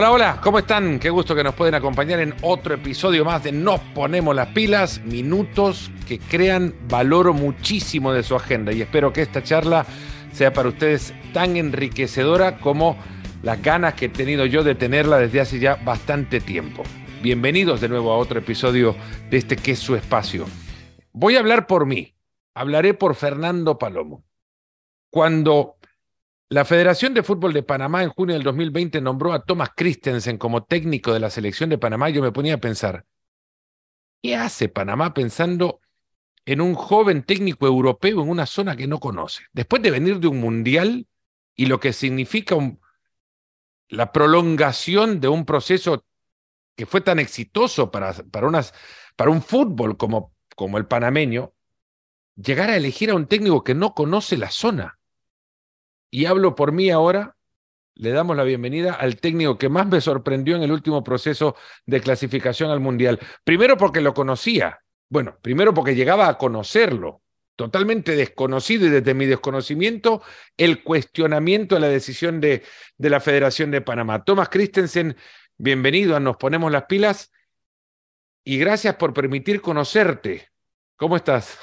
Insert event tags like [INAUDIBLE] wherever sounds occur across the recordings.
Hola, hola, ¿cómo están? Qué gusto que nos pueden acompañar en otro episodio más de Nos Ponemos las Pilas, minutos que crean valor muchísimo de su agenda y espero que esta charla sea para ustedes tan enriquecedora como las ganas que he tenido yo de tenerla desde hace ya bastante tiempo. Bienvenidos de nuevo a otro episodio de este que es su espacio. Voy a hablar por mí, hablaré por Fernando Palomo. Cuando la Federación de Fútbol de Panamá en junio del 2020 nombró a Thomas Christensen como técnico de la selección de Panamá. Yo me ponía a pensar, ¿qué hace Panamá pensando en un joven técnico europeo en una zona que no conoce? Después de venir de un mundial y lo que significa la prolongación de un proceso que fue tan exitoso para, para un fútbol como, como el panameño, llegar a elegir a un técnico que no conoce la zona y hablo por mí ahora, le damos la bienvenida al técnico que más me sorprendió en el último proceso de clasificación al Mundial. Primero porque lo conocía, bueno, primero porque llegaba a conocerlo, totalmente desconocido y desde mi desconocimiento, el cuestionamiento de la decisión de, de la Federación de Panamá. Tomás Christensen, bienvenido a Nos Ponemos las Pilas y gracias por permitir conocerte. ¿Cómo estás?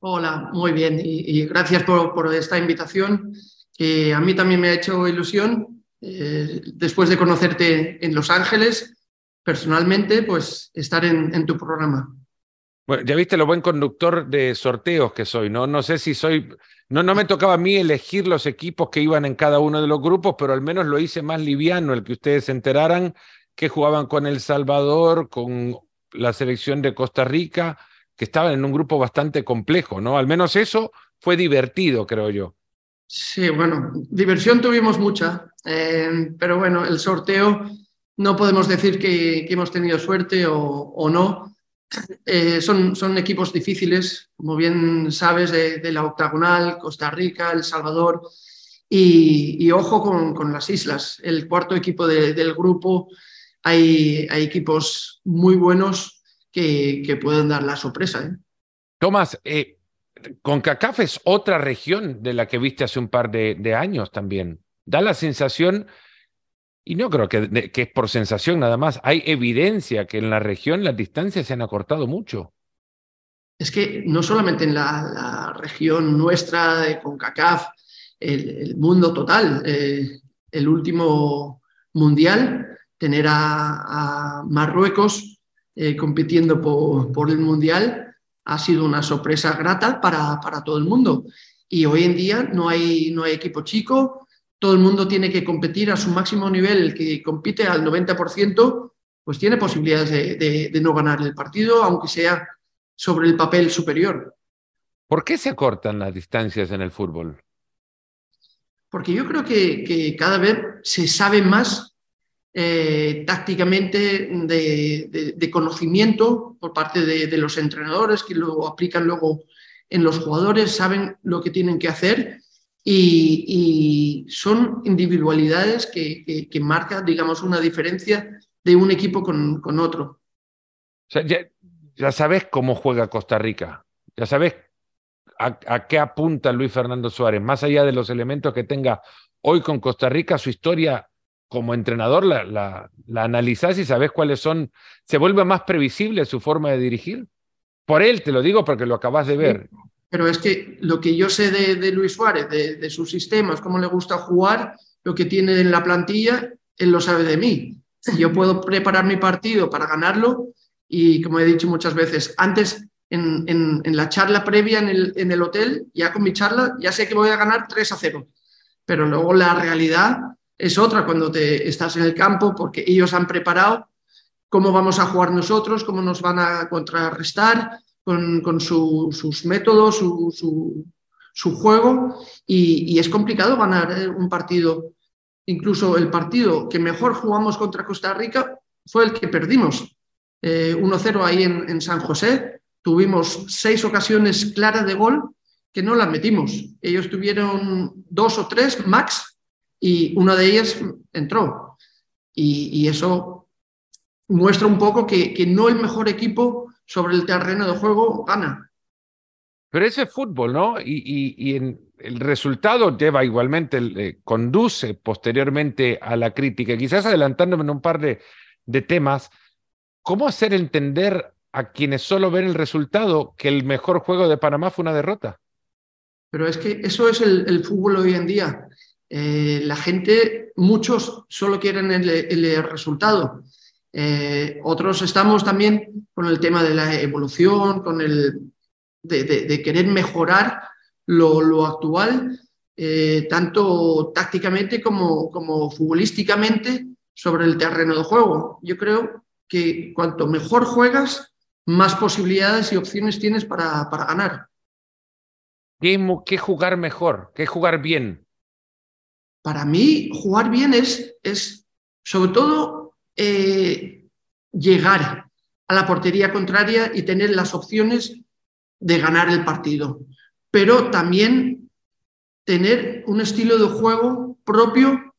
Hola, muy bien y, gracias por esta invitación que a mí también me ha hecho ilusión, eh, después de conocerte en Los Ángeles, personalmente, pues estar en, tu programa. Bueno, ya viste lo buen conductor de sorteos que soy, ¿no? No sé si soy, no, no me tocaba a mí elegir los equipos que iban en cada uno de los grupos, pero al menos lo hice más liviano, el que ustedes se enteraran que jugaban con El Salvador, con la selección de Costa Rica, que estaban en un grupo bastante complejo, ¿no? Al menos eso fue divertido, creo yo. Sí, bueno, diversión tuvimos mucha, eh, pero bueno, el sorteo no podemos decir que, hemos tenido suerte o, no. Eh, son, son, equipos difíciles, como bien sabes, de, la octagonal, Costa Rica, El Salvador, y, ojo con, las islas. El cuarto equipo del grupo, hay, hay, equipos muy buenos que, pueden dar la sorpresa. ¿eh? Tomás, CONCACAF es otra región de la que viste hace un par de, años también. Da la sensación, y no creo que, es por sensación nada más, hay evidencia que en la región las distancias se han acortado mucho. Es que no solamente en la, región nuestra de CONCACAF, el, mundo total, eh, el último mundial, tener a, Marruecos eh, compitiendo por el mundial, ha sido una sorpresa grata para, para todo el mundo. Y hoy en día no hay, no hay equipo chico, todo el mundo tiene que competir a su máximo nivel, el que compite al 90%, pues tiene posibilidades de, no ganar el partido, aunque sea sobre el papel superior. ¿Por qué se acortan las distancias en el fútbol? Porque yo creo que, que cada vez se sabe más eh, tácticamente de, conocimiento por parte de, los entrenadores que lo aplican luego en los jugadores, saben lo que tienen que hacer y, son individualidades que, marcan, digamos, una diferencia de un equipo con, otro. ya, sabes cómo juega Costa Rica, ya sabes a, a, qué apunta Luis Fernando Suárez, más allá de los elementos que tenga hoy con Costa Rica, su historia como entrenador la, la, la analizás y sabes cuáles son, se vuelve más previsible su forma de dirigir. Por él te lo digo porque lo acabas de ver. pero es que lo que yo sé de, Luis Suárez, de, de, sus sistemas, cómo le gusta jugar, lo que tiene en la plantilla, él lo sabe de mí. Yo puedo preparar mi partido para ganarlo y, como he dicho muchas veces, antes en, en, en la charla previa en el, en el hotel, ya con mi charla, ya sé que voy a ganar 3 a 0. Pero luego la realidad es otra cuando te estás en el campo porque ellos han preparado cómo vamos a jugar nosotros, cómo nos van a contrarrestar con, sus métodos, su, juego y, es complicado ganar eh, un partido. Incluso el partido que mejor jugamos contra Costa Rica fue el que perdimos. 1-0 eh, ahí en, en San José. Tuvimos seis ocasiones claras de gol que no las metimos. Ellos tuvieron dos o tres max y una de ellas entró. Y, eso muestra un poco que, que, no el mejor equipo sobre el terreno de juego gana. Pero ese es fútbol, ¿no? Y, y, el resultado lleva igualmente, eh, conduce posteriormente a la crítica. Quizás adelantándome en un par de, de temas, ¿cómo hacer entender a quienes solo ven el resultado que el mejor juego de Panamá fue una derrota? Pero es que eso es el, fútbol hoy en día. Eh, la gente, muchos solo quieren el, resultado. Eh, otros estamos también con el tema de la evolución, con el de, querer mejorar lo, actual, eh, tanto tácticamente como, como futbolísticamente sobre el terreno de juego. Yo creo que cuanto mejor juegas, más posibilidades y opciones tienes para, para ganar. ¿Qué, jugar mejor? ¿Qué jugar bien? Para mí, jugar bien es, es sobre todo, eh, llegar a la portería contraria y tener las opciones de ganar el partido. Pero también tener un estilo de juego propio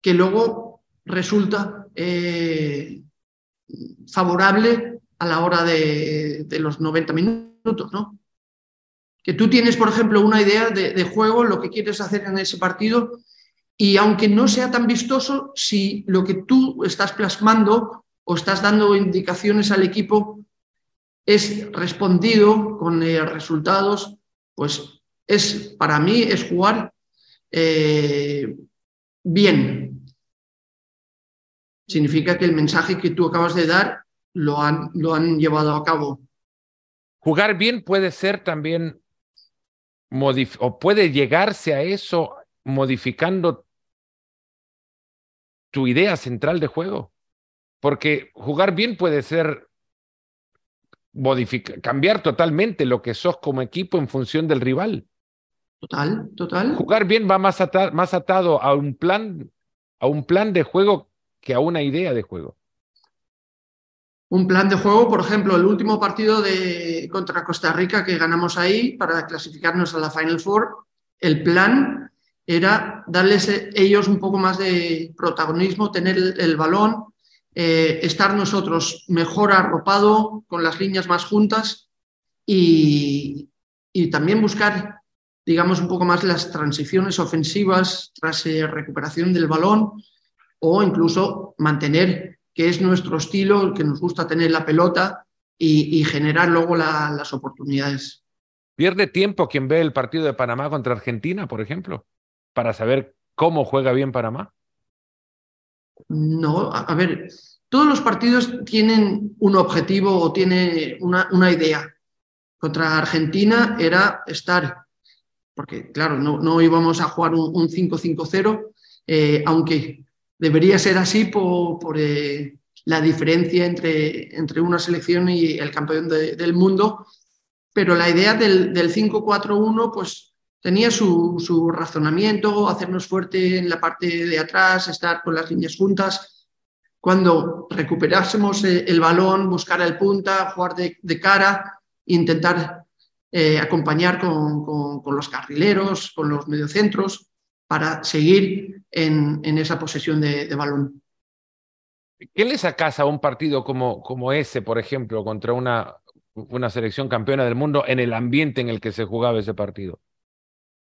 que luego resulta eh, favorable a la hora de, los 90 minutos, ¿no? que tú tienes, por ejemplo, una idea de, juego, lo que quieres hacer en ese partido, y aunque no sea tan vistoso, si lo que tú estás plasmando o estás dando indicaciones al equipo es respondido con eh, resultados, pues es para mí es jugar eh, bien. Significa que el mensaje que tú acabas de dar lo han, lo han llevado a cabo. Jugar bien puede ser también o puede llegarse a eso modificando tu idea central de juego. Porque jugar bien puede ser cambiar totalmente lo que sos como equipo en función del rival. Total, total. Jugar bien va más, más atado a un plan, a un plan de juego que a una idea de juego un plan de juego, por ejemplo, el último partido de, contra Costa Rica que ganamos ahí para clasificarnos a la Final Four, el plan era darles ellos un poco más de protagonismo, tener el, balón, eh, estar nosotros mejor arropado, con las líneas más juntas y, y también buscar, digamos, un poco más las transiciones ofensivas tras eh, recuperación del balón o incluso mantener que es nuestro estilo, que nos gusta tener la pelota y, generar luego las oportunidades. ¿Pierde tiempo quien ve el partido de Panamá contra Argentina, por ejemplo, para saber cómo juega bien Panamá? No, a, ver, todos los partidos tienen un objetivo o tienen una, una idea. Contra Argentina era estar, porque claro, no, no íbamos a jugar un, 5-5-0, eh, aunque debería ser así por, eh, la diferencia entre, entre, una selección y el campeón del mundo, pero la idea del, 5-4-1 pues tenía su, razonamiento, hacernos fuerte en la parte de atrás, estar con las líneas juntas. Cuando recuperásemos eh, el balón, buscar el punta, jugar de, cara, intentar eh, acompañar con, los carrileros, con los mediocentros para seguir en, esa posesión de, balón. ¿Qué le sacas a un partido como, ese, por ejemplo, contra una selección campeona del mundo en el ambiente en el que se jugaba ese partido?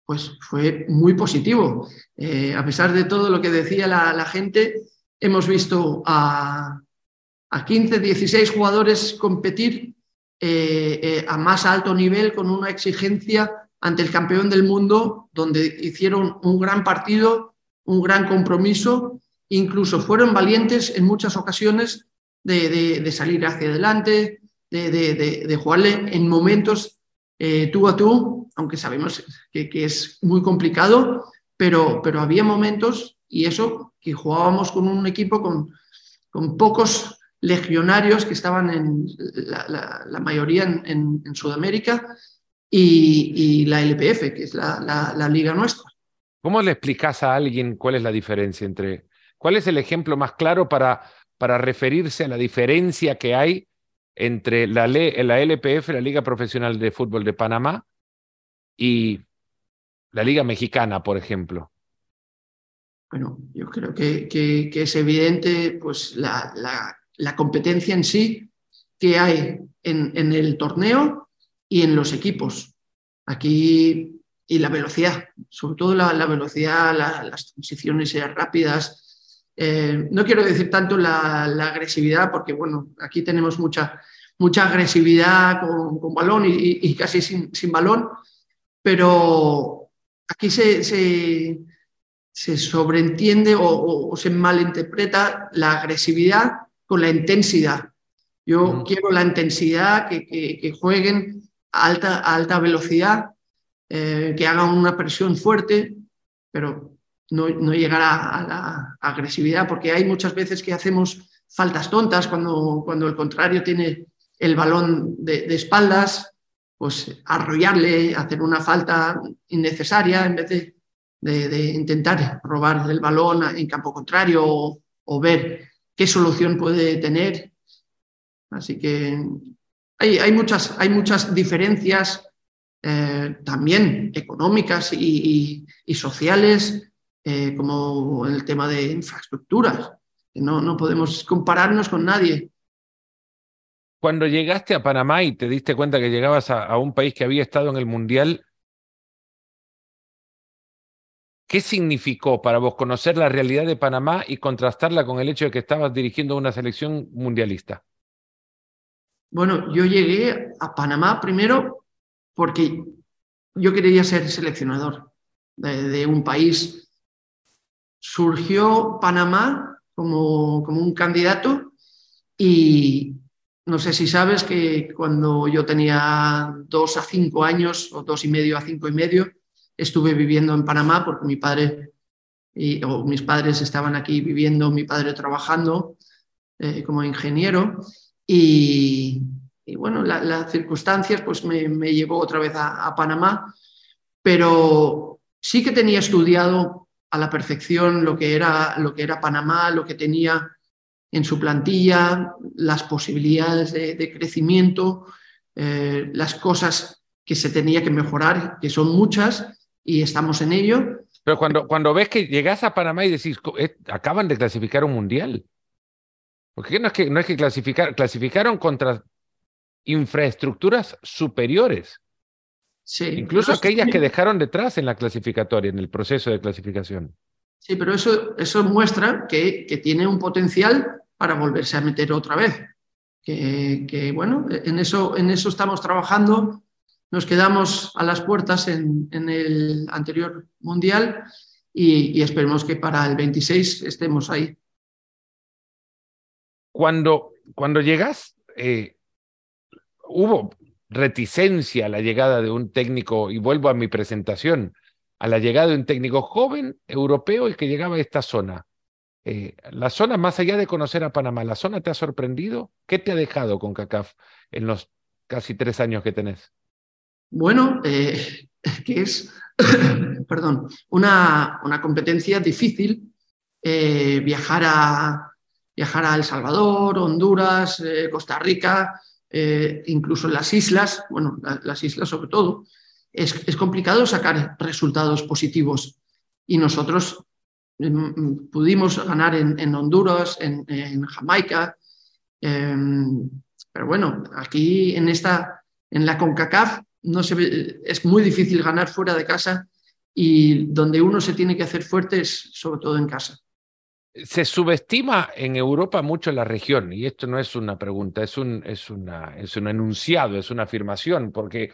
Pues fue muy positivo. Eh, a pesar de todo lo que decía la, gente, hemos visto a, a, 15, 16 jugadores competir eh, eh, a más alto nivel con una exigencia ante el campeón del mundo, donde hicieron un gran partido, un gran compromiso, incluso fueron valientes en muchas ocasiones de, salir hacia adelante, de, jugarle en momentos tú a tú, aunque sabemos que, es muy complicado, pero, pero, había momentos, y eso, que jugábamos con un equipo con, con pocos legionarios que estaban en la, mayoría en Sudamérica, y, la LPF, que es la, liga nuestra. ¿Cómo le explicas a alguien cuál es la diferencia entre, cuál es el ejemplo más claro para, para referirse a la diferencia que hay entre la, la LPF, la Liga Profesional de Fútbol de Panamá, y la Liga Mexicana, por ejemplo? Bueno, yo creo que, que, es evidente pues, la, la, competencia en sí que hay en, en el torneo y en los equipos. Aquí y la velocidad, sobre todo la, velocidad, las transiciones rápidas. Eh, no quiero decir tanto la, agresividad, porque bueno, aquí tenemos mucha, mucha agresividad con, balón y, casi sin, balón, pero aquí se, se, sobreentiende o, se malinterpreta la agresividad con la intensidad. Yo quiero la intensidad, que, jueguen a alta, a alta velocidad, eh, que hagan una presión fuerte, pero no, no llegar a, la agresividad, porque hay muchas veces que hacemos faltas tontas cuando, cuando el contrario tiene el balón de, espaldas, pues arrollarle, hacer una falta innecesaria en vez de, intentar robar el balón en campo contrario o, ver qué solución puede tener. Así que hay, hay, muchas, hay muchas diferencias eh, también económicas y, sociales, eh, como el tema de infraestructuras. No, no podemos compararnos con nadie. Cuando llegaste a Panamá y te diste cuenta que llegabas a, un país que había estado en el Mundial, ¿qué significó para vos conocer la realidad de Panamá y contrastarla con el hecho de que estabas dirigiendo una selección mundialista? Bueno, yo llegué a Panamá primero porque yo quería ser seleccionador de, un país. Surgió Panamá como, como un candidato y no sé si sabes que cuando yo tenía dos a cinco años o dos y medio a cinco y medio, estuve viviendo en Panamá porque mi padre y, o mis padres estaban aquí viviendo, mi padre trabajando eh, como ingeniero y, bueno, las circunstancias pues me, llevó otra vez a, Panamá, pero sí que tenía estudiado a la perfección lo que era, lo que era Panamá, lo que tenía en su plantilla, las posibilidades de, crecimiento, eh, las cosas que se tenía que mejorar, que son muchas y estamos en ello. Pero cuando, cuando ves que llegas a Panamá y decís, eh, acaban de clasificar un mundial. Porque no es que, no es que clasificar, clasificaron contra infraestructuras superiores. Sí, Incluso aquellas que dejaron detrás en la clasificatoria, en el proceso de clasificación. Sí, pero eso, eso muestra que, que tiene un potencial para volverse a meter otra vez. Que, bueno, en eso, en eso estamos trabajando. Nos quedamos a las puertas en, en el anterior mundial y, y, esperemos que para el 26 estemos ahí. Cuando, cuando llegas, eh, hubo reticencia a la llegada de un técnico, y vuelvo a mi presentación, a la llegada de un técnico joven europeo el que llegaba a esta zona. Eh, la zona, más allá de conocer a Panamá, ¿la zona te ha sorprendido? ¿Qué te ha dejado con CACAF en los casi tres años que tenés? Bueno, eh, que es, [COUGHS] perdón, una, una, competencia difícil eh, viajar, a, viajar a El Salvador, Honduras, Costa Rica, incluso en las islas, bueno, las islas sobre todo, es, complicado sacar resultados positivos. Y nosotros pudimos ganar en, Honduras, en, Jamaica, em, pero bueno, aquí en esta, en la CONCACAF, no se es muy difícil ganar fuera de casa y donde uno se tiene que hacer fuerte es sobre todo en casa. Se subestima en Europa mucho la región, y esto no es una pregunta, es un, es, una, es un enunciado, es una afirmación, porque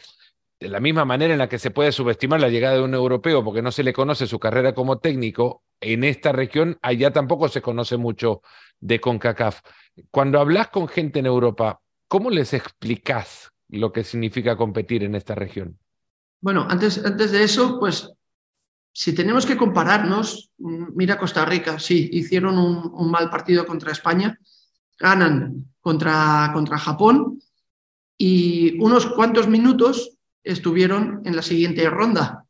de la misma manera en la que se puede subestimar la llegada de un europeo porque no se le conoce su carrera como técnico, en esta región allá tampoco se conoce mucho de CONCACAF. Cuando hablas con gente en Europa, ¿cómo les explicas lo que significa competir en esta región? Bueno, antes, antes de eso, pues si tenemos que compararnos, mm, mira Costa Rica, sí, hicieron un, mal partido contra España, ganan contra, contra Japón y unos cuantos minutos estuvieron en la siguiente ronda.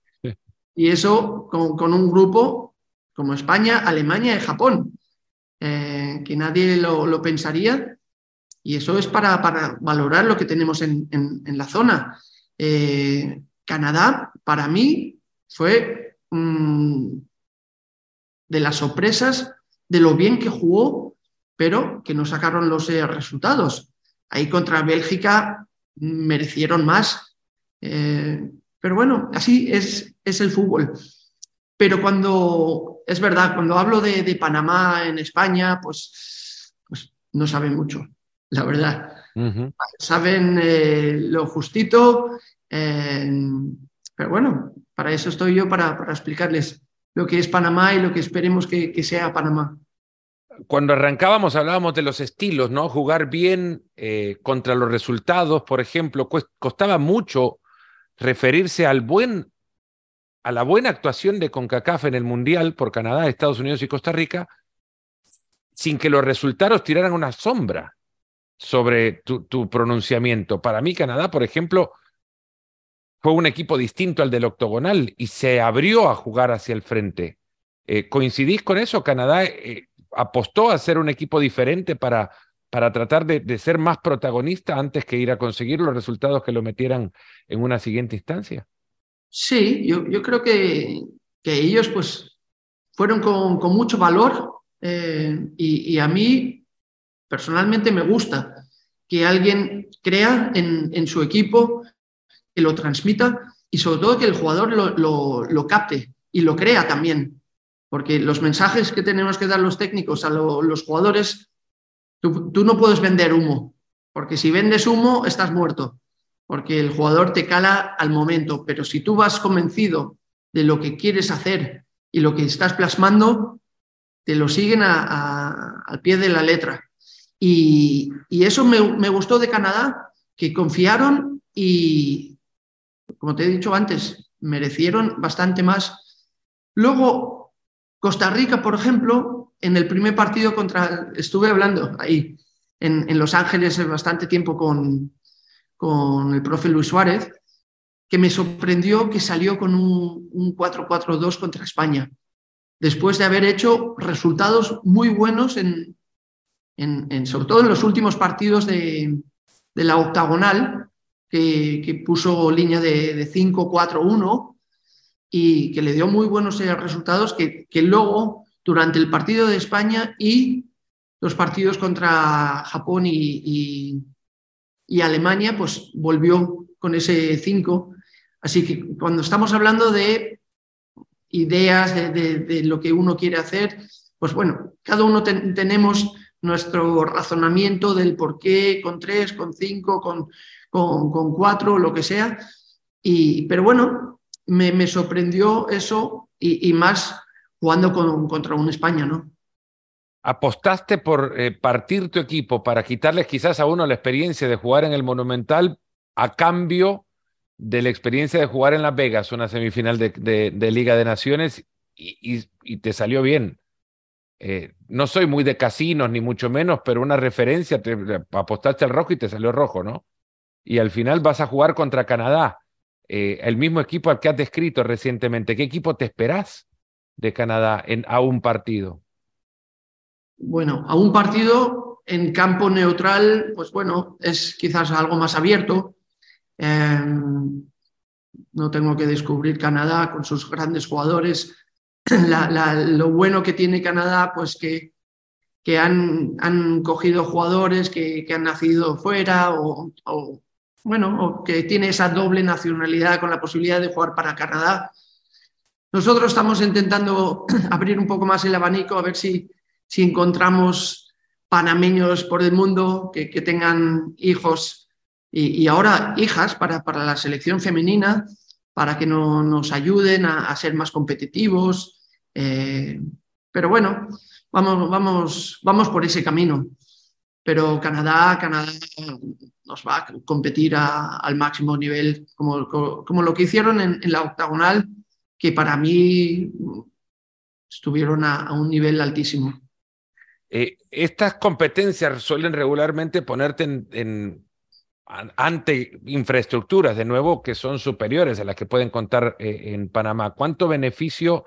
Y eso con, un grupo como España, Alemania y Japón, eh, que nadie lo, pensaría. Y eso es para, para valorar lo que tenemos en, la zona. Eh, Canadá, para mí, fue de las sorpresas, de lo bien que jugó, pero que no sacaron los eh, resultados. Ahí contra Bélgica merecieron más. Eh, pero bueno, así es, es el fútbol. Pero cuando, es verdad, cuando hablo de, Panamá en España, pues, pues, no saben mucho, la verdad. Saben eh, lo justito, eh, pero bueno, para eso estoy yo, para, para, explicarles lo que es Panamá y lo que esperemos que, que sea Panamá cuando arrancábamos hablábamos de los estilos, ¿no? Jugar bien eh, contra los resultados, por ejemplo, costaba mucho referirse al buen, a la buena actuación de CONCACAF en el Mundial por Canadá, Estados Unidos y Costa Rica, sin que los resultados tiraran una sombra sobre tu, pronunciamiento. Para mí, Canadá, por ejemplo, fue un equipo distinto al del octogonal y se abrió a jugar hacia el frente. Eh, ¿Coincidís con eso? Canadá eh, apostó a ser un equipo diferente para, para tratar de, ser más protagonista antes que ir a conseguir los resultados que lo metieran en una siguiente instancia? Sí, yo, creo que, ellos pues fueron con, mucho valor eh, y, a mí personalmente me gusta que alguien crea en, su equipo, que lo transmita y sobre todo que el jugador lo capte y lo crea también. Porque los mensajes que tenemos que dar los técnicos a los jugadores, tú, no puedes vender humo, porque si vendes humo estás muerto, porque el jugador te cala al momento, pero si tú vas convencido de lo que quieres hacer y lo que estás plasmando, te lo siguen al pie de la letra. Y, eso me, gustó de Canadá, que confiaron y, como te he dicho antes, merecieron bastante más. Luego, Costa Rica, por ejemplo, en el primer partido contra, estuve hablando ahí en, Los Ángeles bastante tiempo con, con el profe Luis Suárez, que me sorprendió que salió con un, un 4-4-2 contra España, después de haber hecho resultados muy buenos, en, en, sobre todo en los últimos partidos de, de la octagonal, que, que, puso línea de, de 5-4-1 y que le dio muy buenos resultados que, que luego, durante el partido de España y los partidos contra Japón y, y, Alemania, pues volvió con ese 5. Así que cuando estamos hablando de ideas, de, lo que uno quiere hacer, pues bueno, cada uno tenemos nuestro razonamiento del por qué con 3, con 5, con, con, con 4, lo que sea. Y, pero bueno, me, sorprendió eso y, más jugando contra un España, ¿no? ¿Apostaste por eh, partir tu equipo para quitarles quizás a uno la experiencia de jugar en el Monumental a cambio de la experiencia de jugar en Las Vegas, una semifinal de, Liga de Naciones, y, te salió bien? Eh, no soy muy de casinos, ni mucho menos, pero una referencia, te, apostaste al rojo y te salió rojo, ¿no? Y al final vas a jugar contra Canadá eh, el mismo equipo al que has descrito recientemente. ¿Qué equipo te esperás de Canadá en, a un partido? Bueno, a un partido en campo neutral, pues bueno, es quizás algo más abierto. Em, no tengo que descubrir Canadá con sus grandes jugadores. [CLEARS THROAT] lo bueno que tiene Canadá, pues que, que han, han cogido jugadores que, han nacido fuera o, bueno, que tiene esa doble nacionalidad con la posibilidad de jugar para Canadá. Nosotros estamos intentando [CLEARS THROAT] abrir un poco más el abanico, a ver si, si encontramos panameños por el mundo que, que tengan hijos y, ahora hijas para, para, la selección femenina, para que no, nos ayuden a, ser más competitivos. Eh, pero bueno, vamos, vamos, vamos por ese camino. Pero Canadá, Canadá nos va a competir al máximo nivel, como, como, lo que hicieron en, la octagonal, que para mí estuvieron a, un nivel altísimo. Eh, estas competencias suelen regularmente ponerte en, ante infraestructuras, de nuevo, que son superiores a las que pueden contar eh, en Panamá. ¿Cuánto beneficio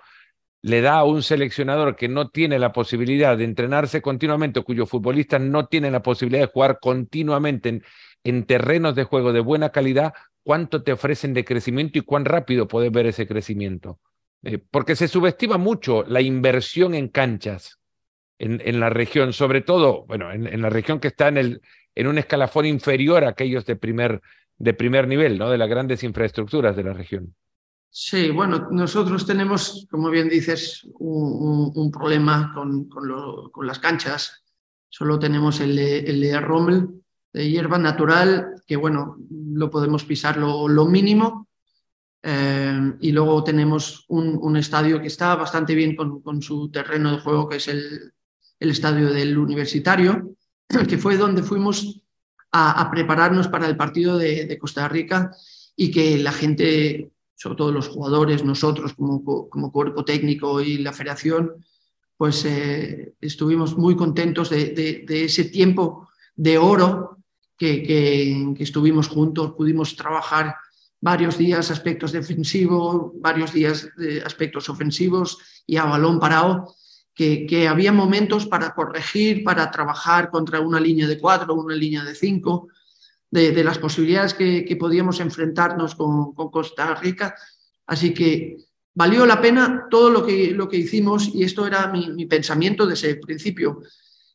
le da a un seleccionador que no tiene la posibilidad de entrenarse continuamente, cuyos futbolistas no tienen la posibilidad de jugar continuamente en, en terrenos de juego de buena calidad, cuánto te ofrecen de crecimiento y cuán rápido puedes ver ese crecimiento. Eh, porque se subestima mucho la inversión en canchas en, la región, sobre todo, bueno, en, la región que está en, un escalafón inferior a aquellos de primer de primer nivel, ¿no? De las grandes infraestructuras de la región. Sí, bueno, nosotros tenemos, como bien dices, un, problema con, con, las canchas. Solo tenemos el, el Rommel, de hierba natural, que bueno, lo podemos pisar lo, mínimo. Eh, y luego tenemos un, estadio que está bastante bien con, con, su terreno de juego, que es el, el estadio del universitario, [CLEARS THROAT] que fue donde fuimos a, prepararnos para el partido de, Costa Rica y que la gente, sobre todo los jugadores, nosotros como, como cuerpo técnico y la federación, pues eh, estuvimos muy contentos de, ese tiempo de oro que, que, estuvimos juntos, pudimos trabajar varios días aspectos defensivos, varios días de aspectos ofensivos y a balón parado que, había momentos para corregir, para trabajar contra una línea de cuatro, una línea de cinco, de, las posibilidades que, podíamos enfrentarnos con, Costa Rica. Así que valió la pena todo lo que, lo que hicimos y esto era mi, pensamiento desde el principio.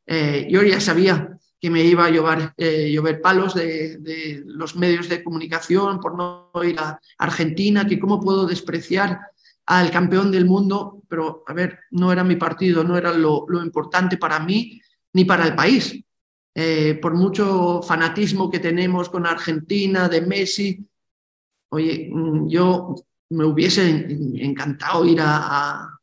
Eh, yo ya sabía que me iba a llover, eh, llover palos de, de, los medios de comunicación por no ir a Argentina, que cómo puedo despreciar al campeón del mundo, pero a ver, no era mi partido, no era lo, importante para mí ni para el país. Eh, por mucho fanatismo que tenemos con Argentina, de Messi, oye, mm, yo me hubiese encantado ir a,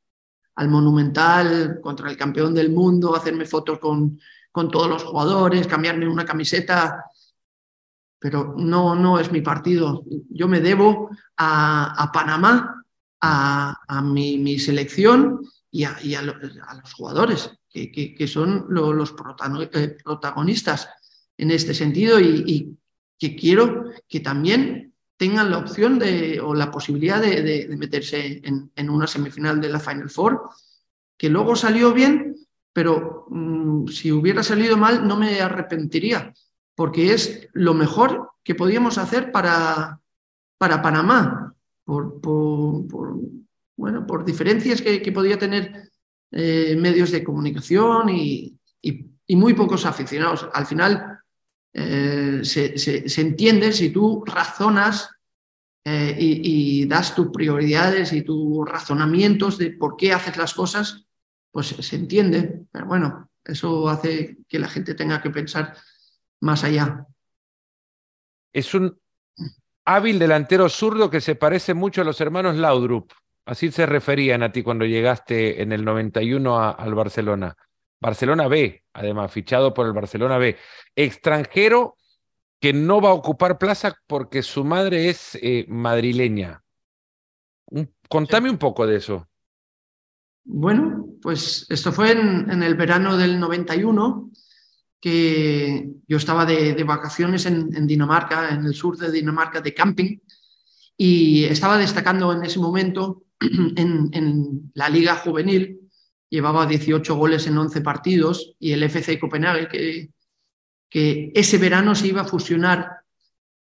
al Monumental contra el campeón del mundo, hacerme fotos con, con todos los jugadores, cambiarme una camiseta, pero no, no es mi partido. Yo me debo a, a Panamá a, mi, selección y a, los jugadores, que, son los eh, protagonistas en este sentido y, que quiero que también tengan la opción de, o la posibilidad de, meterse en, una semifinal de la Final Four, que luego salió bien, pero mm, si hubiera salido mal no me arrepentiría, porque es lo mejor que podíamos hacer para, para Panamá por, bueno, por diferencias que, podía tener eh, medios de comunicación y, muy pocos aficionados. Al final eh, se, entiende si tú razonas eh, y, das tus prioridades y tus razonamientos de por qué haces las cosas, pues se entiende. Pero bueno, eso hace que la gente tenga que pensar más allá. Es un hábil delantero zurdo que se parece mucho a los hermanos Laudrup. Así se referían a ti cuando llegaste en el 91 al Barcelona. Barcelona B, además, fichado por el Barcelona B. Extranjero que no va a ocupar plaza porque su madre es eh, madrileña. contame un poco de eso. Bueno, pues esto fue en, el verano del 91 que yo estaba de, vacaciones en, Dinamarca, en el sur de Dinamarca, de camping, y estaba destacando en ese momento [CLEARS THROAT] en, la liga juvenil, llevaba 18 goles en 11 partidos, y el FC Copenhague, que, que ese verano se iba a fusionar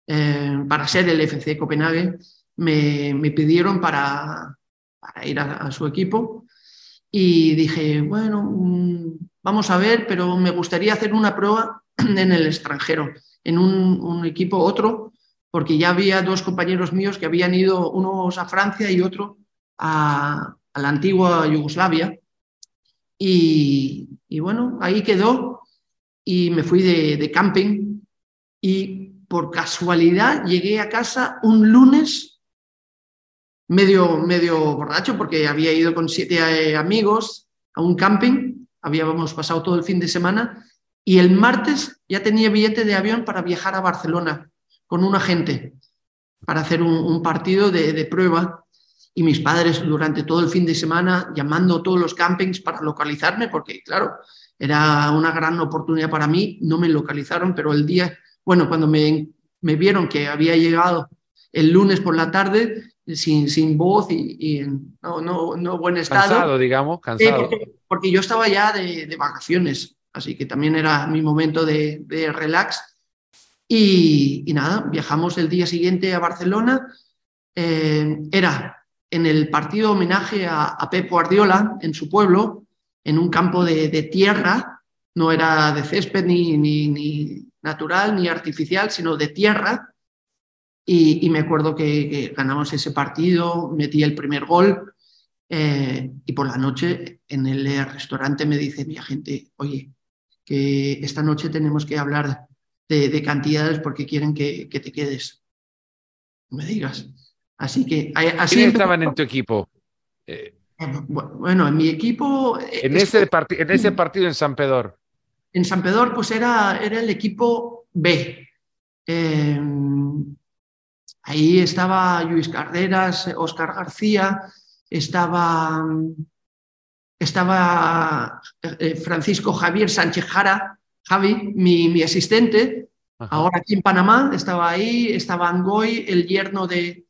eh, para ser el FC Copenhague, me, me pidieron para, para ir a, su equipo, y dije, bueno, mm, vamos a ver, pero me gustaría hacer una prueba [CLEARS THROAT] en el extranjero, en un, equipo otro, porque ya había dos compañeros míos que habían ido, unos a Francia y otro a, la antigua Yugoslavia. Y, bueno, ahí quedó y me fui de, de camping y por casualidad llegué a casa un lunes medio, medio borracho porque había ido con siete eh, amigos a un camping, habíamos pasado todo el fin de semana y el martes ya tenía billete de avión para viajar a Barcelona con un agente para hacer un, partido de, prueba. Y mis padres durante todo el fin de semana llamando a todos los campings para localizarme porque claro, era una gran oportunidad para mí, no me localizaron, pero el día, bueno, cuando me, me vieron que había llegado el lunes por la tarde, sin, sin voz y, en no, no, no, buen estado. Cansado, digamos, cansado. porque, yo estaba ya de, de, vacaciones, así que también era mi momento de, de relax. Y, y, nada, viajamos el día siguiente a Barcelona. Eh, era en el partido homenaje a, a, Pep Guardiola en su pueblo, en un campo de, de tierra, no era de césped ni, ni, ni natural ni artificial, sino de tierra y, me acuerdo que, ganamos ese partido, metí el primer gol eh, y por la noche en el restaurante me dice mi agente, oye, que esta noche tenemos que hablar de, cantidades porque quieren que, te quedes. No me digas. Así que así ¿Quiénes estaban en tu equipo? Eh, bueno, en mi equipo... Eh, en ese, en ese partido en San Pedro. En San Pedro pues era, era el equipo B. Ahí estaba Luis Carreras, Oscar García, estaba, estaba eh, Francisco Javier Sánchez Jara, Javi, mi, asistente, ahora aquí en Panamá, estaba ahí, estaba Angoy, el yerno de,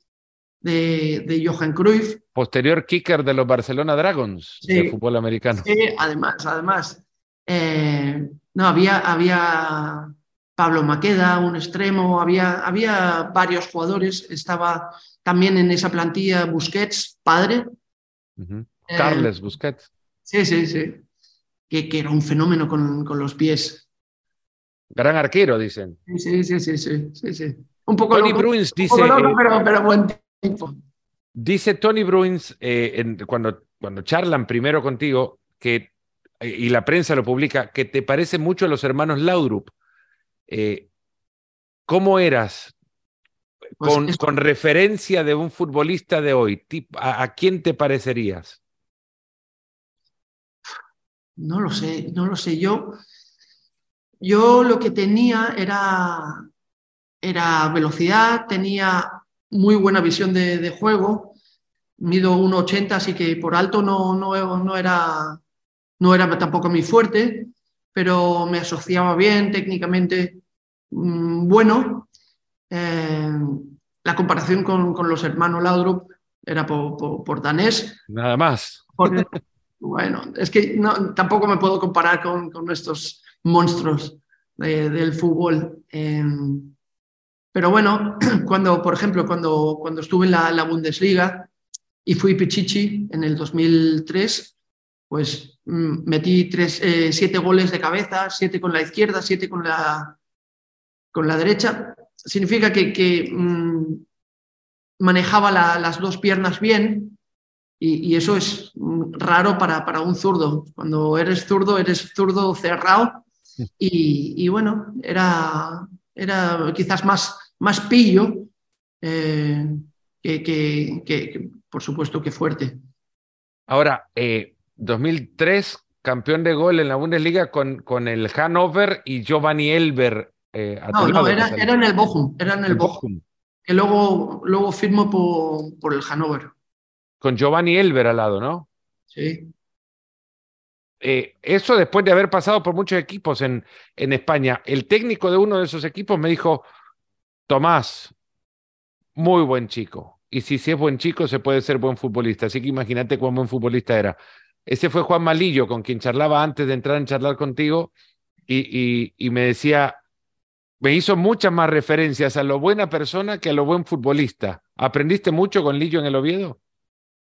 de, Johan Cruyff. Posterior kicker de los Barcelona Dragons de fútbol americano. Sí, además, además. Eh, no, había, había Pablo Maqueda, un extremo, había, había varios jugadores, estaba también en esa plantilla Busquets, padre. Eh, Carles Busquets. Sí, sí, sí. Que, que era un fenómeno con, con, los pies. Gran arquero, dicen. Sí, sí, sí, sí, sí, sí. Un poco Tony Bruins dice. pero, pero, buen tiempo. Dice Tony Bruins, eh, cuando, cuando charlan primero contigo, que, y la prensa lo publica, que te parece mucho a los hermanos Laudrup. Eh, ¿Cómo eras pues con, referencia de un futbolista de hoy? ¿A, quién te parecerías? No lo sé, no lo sé. Yo, yo lo que tenía era, era velocidad, tenía muy buena visión de, juego. Mido 1,80, así que por alto no, no, no, era, no era tampoco mi fuerte, pero me asociaba bien técnicamente bueno. Eh, la comparación con, los hermanos Laudrup era por, danés. Nada más. bueno, es que tampoco me puedo comparar con, estos monstruos del fútbol. Em, pero bueno, [CLEARS THROAT] cuando, por ejemplo, cuando, cuando estuve en la, Bundesliga y fui Pichichi en el 2003, pues mm, metí tres, eh, siete goles de cabeza, siete con la izquierda, siete con la, con la derecha, significa que, mm, manejaba las dos piernas bien y, eso es mm, raro para, un zurdo. Cuando eres zurdo, eres zurdo cerrado y, bueno, era, era quizás más, más pillo eh, que, por supuesto, que fuerte. Ahora, 2003, eh, campeón de gol en la Bundesliga con, con el Hannover y Giovanni Elber eh, no, no, era, en el Bochum, era en el, Bochum, que luego, luego firmó por, por, el Hannover. Con Giovanni Elber al lado, ¿no? Sí. Eh, eso después de haber pasado por muchos equipos en, en España. El técnico de uno de esos equipos me dijo, Tomás, muy buen chico. Y si, si es buen chico, se puede ser buen futbolista. Así que imagínate cuán buen futbolista era. Ese fue Juan Malillo, con quien charlaba antes de entrar en charlar contigo, y, y me decía, me hizo muchas más referencias a lo buena persona que a lo buen futbolista. ¿Aprendiste mucho con Lillo en el Oviedo?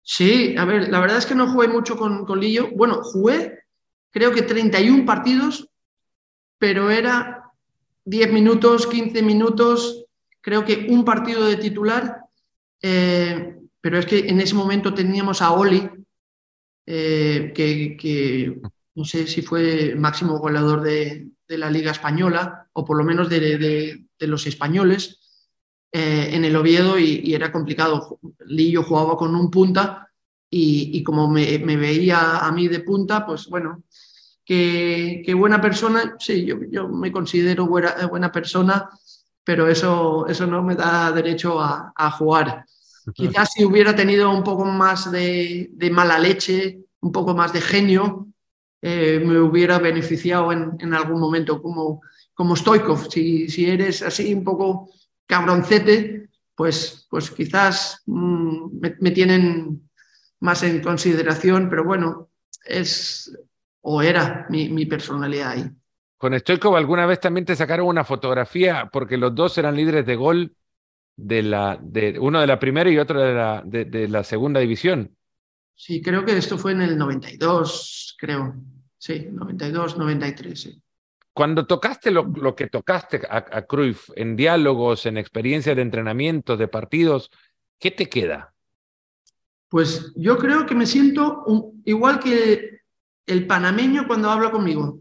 Sí, a ver, la verdad es que no jugué mucho con, Lillo. Bueno, jugué creo que 31 partidos, pero era 10 minutos, 15 minutos, creo que un partido de titular, eh, pero es que en ese momento teníamos a Oli, eh, que, no sé si fue máximo goleador de, de la Liga Española, o por lo menos de, los españoles, eh, en el Oviedo y, era complicado. Lillo jugaba con un punta y, como me, veía a mí de punta, pues bueno, que, buena persona, sí, yo, me considero buena, buena, persona, pero eso, eso no me da derecho a, jugar. Quizás si hubiera tenido un poco más de, de mala leche, un poco más de genio, eh, me hubiera beneficiado en, algún momento como, como Stoikov. Si, si, eres así un poco cabroncete, pues, pues quizás mm, me, tienen más en consideración, pero bueno, es o era mi, personalidad ahí. Con Stoikov alguna vez también te sacaron una fotografía porque los dos eran líderes de gol de la, de, uno de la primera y otro de la, de la segunda división. Sí, creo que esto fue en el 92, creo. Sí, 92, 93, sí. Cuando tocaste lo, que tocaste a, a, Cruyff en diálogos, en experiencias de entrenamientos, de partidos, ¿qué te queda? Pues yo creo que me siento igual que el panameño cuando habla conmigo.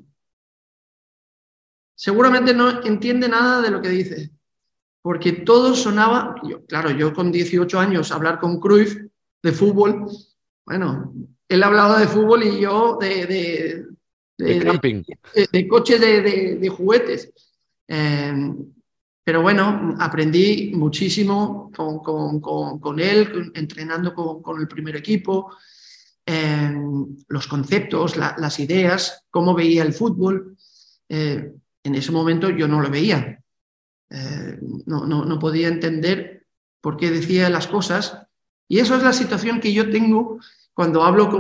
Seguramente no entiende nada de lo que dice, porque todo sonaba, claro, yo con 18 años hablar con Cruyff de fútbol, bueno, él hablaba de fútbol y yo de, de, camping. De, coches de, juguetes. Eh, pero bueno, aprendí muchísimo con, él, entrenando con, el primer equipo, eh, los conceptos, las ideas, cómo veía el fútbol. Eh, en ese momento yo no lo veía. no, no, no podía entender por qué decía las cosas. Y eso es la situación que yo tengo cuando hablo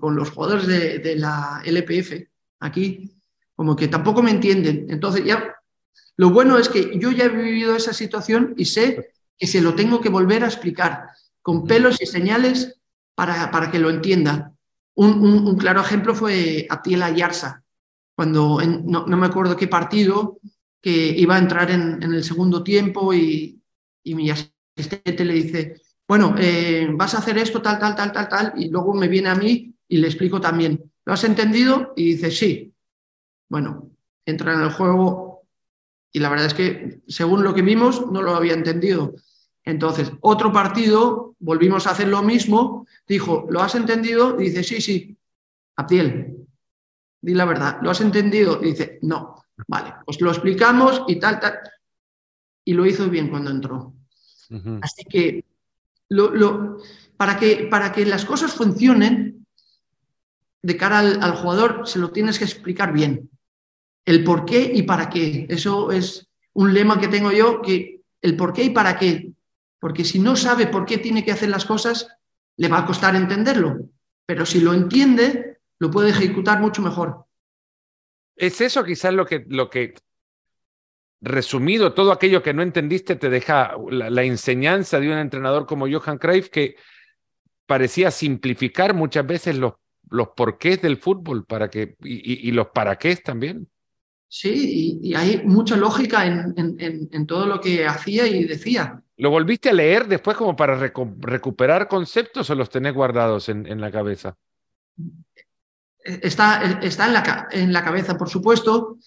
con, los jugadores de, la LPF aquí, como que tampoco me entienden. Entonces ya, lo bueno es que yo ya he vivido esa situación y sé que se lo tengo que volver a explicar con pelos y señales para, para que lo entienda. Un, claro ejemplo fue Atiel Ayarza, cuando no, me acuerdo qué partido, que iba a entrar en, el segundo tiempo y, y mi asistente le dice, bueno, eh, vas a hacer esto, tal, tal, tal, tal, tal, y luego me viene a mí y le explico también. ¿Lo has entendido? Y dice, sí. Bueno, entra en el juego y la verdad es que según lo que vimos no lo había entendido. Entonces, otro partido, volvimos a hacer lo mismo, dijo, ¿lo has entendido? Y dice, sí, sí, a piel. Di la verdad, ¿lo has entendido? Y dice, no. Vale, pues lo explicamos y tal, tal. Y lo hizo bien cuando entró. Así que lo, para, que, para que las cosas funcionen de cara al, jugador, se lo tienes que explicar bien. El por qué y para qué. Eso es un lema que tengo yo, que el por qué y para qué. Porque si no sabe por qué tiene que hacer las cosas, le va a costar entenderlo. Pero si lo entiende, lo puede ejecutar mucho mejor. Es eso quizás lo que, lo que resumido, todo aquello que no entendiste te deja la, enseñanza de un entrenador como Johan Cruyff que parecía simplificar muchas veces los, los porqués del fútbol para que, y, los para qué también. Sí, y, hay mucha lógica en, en, todo lo que hacía y decía. ¿Lo volviste a leer después como para recuperar conceptos o los tenés guardados en, la cabeza? Está, está en, la, en la cabeza, por supuesto.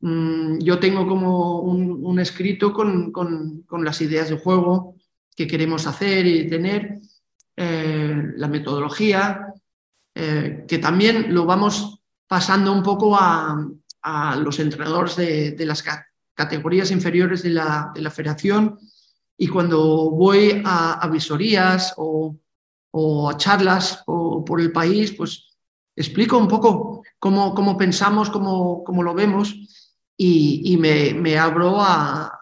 Mm, yo tengo como un, escrito con, las ideas de juego que queremos hacer y tener, eh, la metodología, eh, que también lo vamos pasando un poco a, los entrenadores de, las categorías inferiores de la, federación. Y cuando voy a, visorías o, a charlas o, por el país, pues explico un poco cómo, cómo pensamos, cómo, cómo lo vemos y, me, abro a,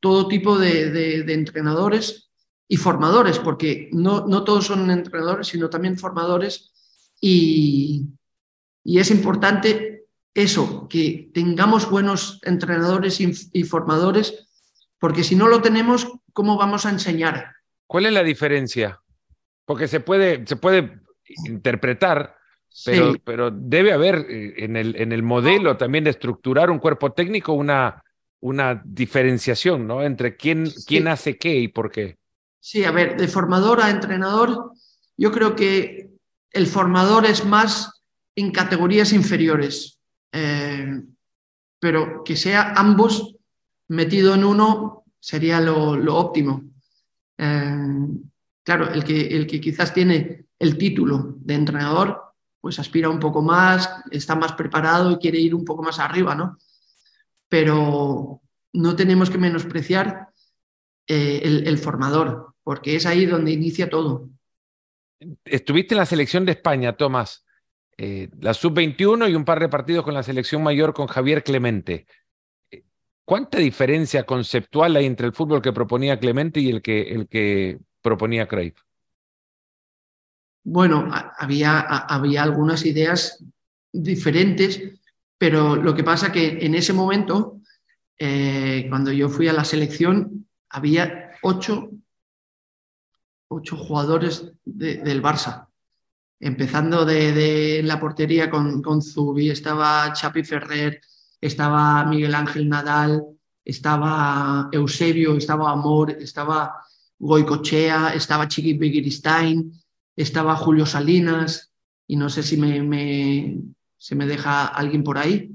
todo tipo de, entrenadores y formadores, porque no, no, todos son entrenadores, sino también formadores. Y, es importante eso, que tengamos buenos entrenadores y, formadores, porque si no lo tenemos, ¿cómo vamos a enseñar? ¿Cuál es la diferencia? Porque se puede, se puede interpretar pero, pero debe haber eh, en el, en el modelo también de estructurar un cuerpo técnico una, una diferenciación ¿no? entre quién, quién hace qué y por qué. Sí, a ver, de formador a entrenador, yo creo que el formador es más en categorías inferiores, eh, pero que sea ambos metido en uno sería lo, lo óptimo. Eh, claro, el que, el que quizás tiene el título de entrenador pues aspira un poco más, está más preparado y quiere ir un poco más arriba, ¿no? Pero no tenemos que menospreciar eh, el, formador, porque es ahí donde inicia todo. Estuviste en la selección de España, Tomás, eh, la sub-21 y un par de partidos con la selección mayor con Javier Clemente. ¿Cuánta diferencia conceptual hay entre el fútbol que proponía Clemente y el que, el que proponía Cruyff? Bueno, había, había algunas ideas diferentes, pero lo que pasa que en ese momento, eh, cuando yo fui a la selección, había ocho, ocho jugadores del Barça, empezando de, la portería con, con Zubi, estaba Chapi Ferrer, estaba Miguel Ángel Nadal, estaba Eusebio, estaba Amor, estaba Goicochea, estaba Chiqui Begiristain, estaba Julio Salinas, y no sé si me, se me deja alguien por ahí.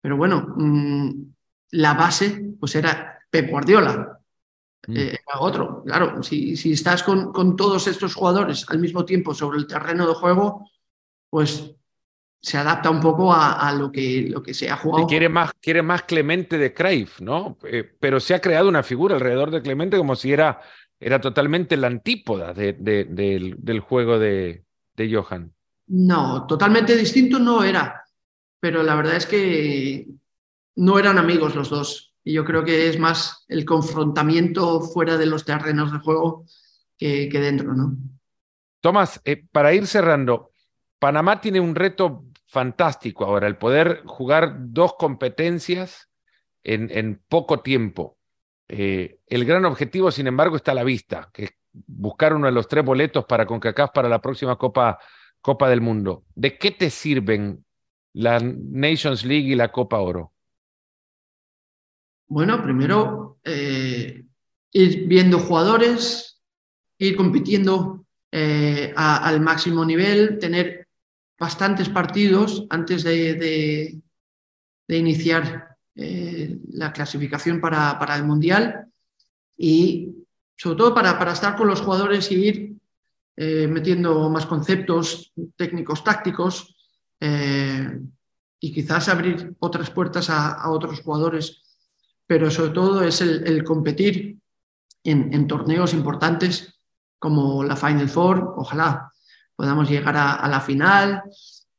Pero bueno, mm, la base pues era Pep Guardiola, mm. eh, otro. Claro, si, si estás con, con, todos estos jugadores al mismo tiempo sobre el terreno de juego, pues se adapta un poco a, lo, que, lo que se ha jugado. quiere más, quiere más Clemente de Cruyff, ¿no? Eh, pero se ha creado una figura alrededor de Clemente como si era, era totalmente la antípoda de, del, del, juego de, de Johan. No, totalmente distinto no era, pero la verdad es que no eran amigos los dos. Y yo creo que es más el confrontamiento fuera de los terrenos de juego que, que dentro, ¿no? Tomás, eh, para ir cerrando, Panamá tiene un reto fantástico ahora, el poder jugar dos competencias en, en poco tiempo. Eh, el gran objetivo, sin embargo, está a la vista, que es buscar uno de los tres boletos para CONCACAF para la próxima Copa, Copa del Mundo. ¿De qué te sirven la Nations League y la Copa Oro? Bueno, primero eh, ir viendo jugadores, ir compitiendo eh, al máximo nivel, tener bastantes partidos antes de, iniciar eh, la clasificación para, para, el Mundial y sobre todo para, para estar con los jugadores y ir eh, metiendo más conceptos técnicos, tácticos eh, y quizás abrir otras puertas a, otros jugadores. Pero sobre todo es el, competir en, en torneos importantes como la Final Four, ojalá podamos llegar a, la final.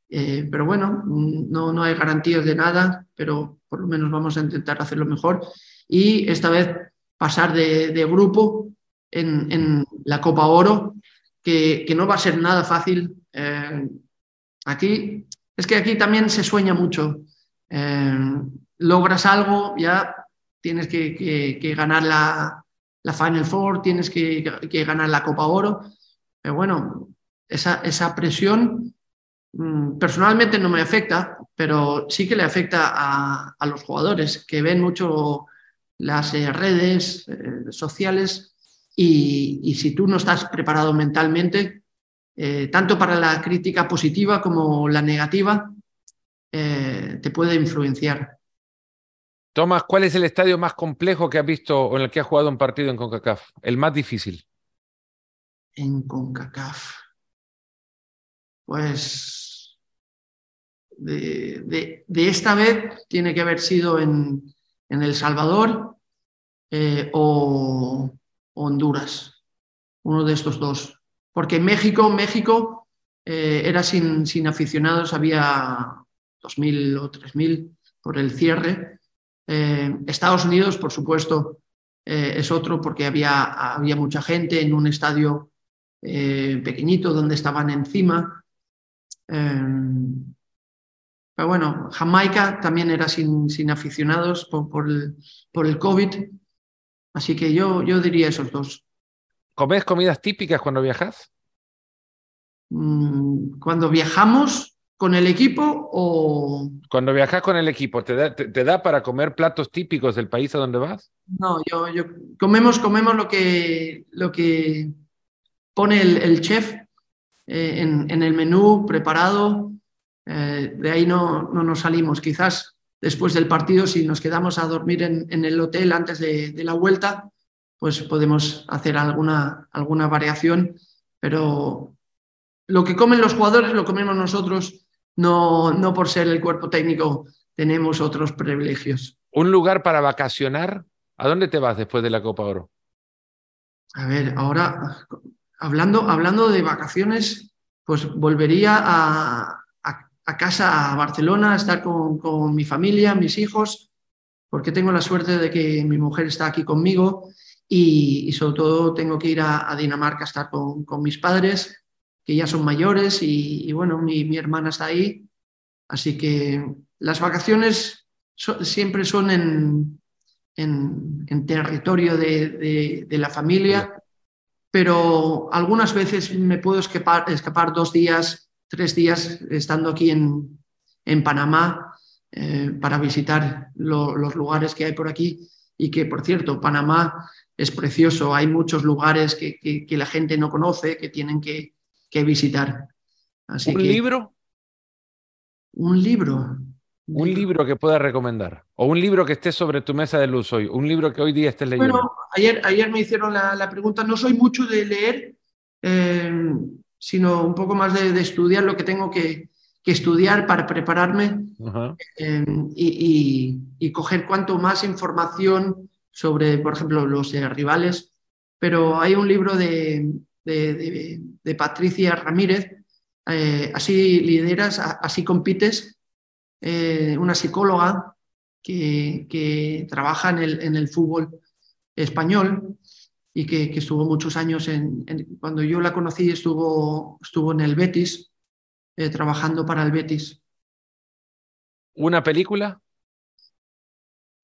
Pero bueno, no, no hay garantías de nada, pero por lo menos vamos a intentar hacerlo mejor. Y esta vez pasar de, grupo en, la Copa Oro, que, no va a ser nada fácil. Eh, aquí, es que aquí también se sueña mucho. Eh, logras algo, ya tienes que, ganar la, la, Final Four, tienes que, ganar la Copa Oro. Pero bueno, esa, presión mm, personalmente no me afecta, pero sí que le afecta a, los jugadores que ven mucho las eh, redes eh, sociales y, si tú no estás preparado mentalmente, eh, tanto para la crítica positiva como la negativa, te puede influenciar. Tomás, ¿cuál es el estadio más complejo que has visto o en el que has jugado un partido en CONCACAF? El más difícil. En CONCACAF pues de, esta vez tiene que haber sido en, El Salvador eh, o, Honduras, uno de estos dos. Porque México, México eh, era sin, sin, aficionados, había 2.000 o 3.000 por el cierre. Eh, Estados Unidos, por supuesto, es otro porque había, había mucha gente en un estadio pequeñito donde estaban encima. Pero bueno, Jamaica también era sin, sin aficionados por, el, por, el, COVID, así que yo, yo diría esos dos. ¿Comes comidas típicas cuando viajas? Mm, cuando viajamos con el equipo o... Cuando viajas con el equipo, ¿te da, te, da para comer platos típicos del país a donde vas? No, yo, yo comemos, comemos lo que, lo que pone el, el chef eh, en, el menú preparado. Eh, de ahí no, no, nos salimos. Quizás después del partido, si nos quedamos a dormir en, el hotel antes de, la vuelta, pues podemos hacer alguna, alguna variación. Pero lo que comen los jugadores lo comemos nosotros, no, no por ser el cuerpo técnico tenemos otros privilegios. ¿Un lugar para vacacionar? ¿A dónde te vas después de la Copa Oro? A ver, ahora hablando, hablando de vacaciones, pues volvería a, casa, a Barcelona, a estar con, mi familia, mis hijos, porque tengo la suerte de que mi mujer está aquí conmigo y, sobre todo tengo que ir a, Dinamarca a estar con, mis padres, que ya son mayores y, bueno, mi, hermana está ahí. Así que las vacaciones siempre son en, en, territorio de, de la familia pero algunas veces me puedo escapar, escapar dos días, tres días estando aquí en, en Panamá, eh, para visitar los lugares que hay por aquí y que, por cierto, Panamá es precioso, hay muchos lugares que, que, la gente no conoce, que tienen que, que visitar. Así ¿Un libro? Un libro. Un libro que puedas recomendar. O un libro que esté sobre tu mesa de luz hoy. Un libro que hoy día estés leyendo. Bueno, ayer, ayer me hicieron la, la pregunta. No soy mucho de leer, eh, sino un poco más de, de, estudiar lo que tengo que, que estudiar para prepararme eh, y, y, coger cuanto más información sobre, por ejemplo, los eh, rivales. Pero hay un libro de, de, de Patricia Ramírez, eh, Así lideras, así compites, una psicóloga que, que trabaja en el, en el, fútbol español y que, que estuvo muchos años en, en, Cuando yo la conocí estuvo, estuvo en el Betis eh, trabajando para el Betis. ¿Una película?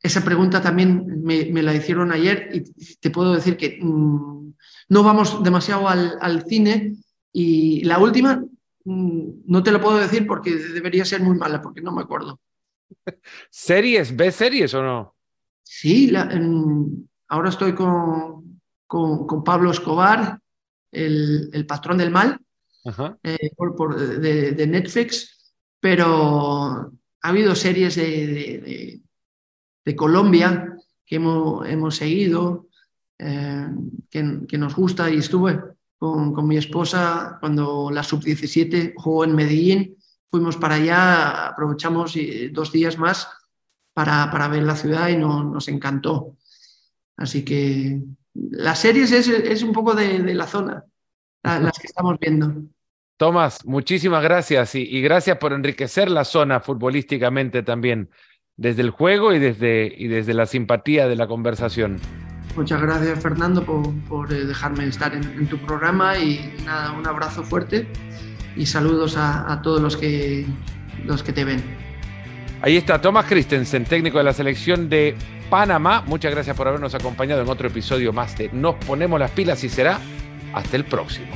Esa pregunta también me, la hicieron ayer y te puedo decir que mm, no vamos demasiado al, cine y la última mm, no te lo puedo decir porque debería ser muy mala porque no me acuerdo. [LAUGHS] ¿Series? ¿Ves series o no? Sí, ahora estoy con, con, Pablo Escobar, el, el patrón del mal, eh, por, de, Netflix, pero ha habido series de, de, Colombia que hemos, hemos seguido, eh, que, que, nos gusta y estuve con, con mi esposa cuando la sub-17 jugó en Medellín. Fuimos para allá, aprovechamos eh, dos días más para, para ver la ciudad y no, nos encantó. Así que las series es, es un poco de, de la zona las que estamos viendo. Tomás, muchísimas gracias y, gracias por enriquecer la zona futbolísticamente también, desde el juego y desde, y desde la simpatía de la conversación. Muchas gracias Fernando por, eh, dejarme estar en, tu programa y nada, un abrazo fuerte y saludos a, todos los que, los que te ven. Ahí está Tomás Christensen, técnico de la selección de Panamá. Muchas gracias por habernos acompañado en otro episodio más de Nos ponemos las pilas y será hasta el próximo.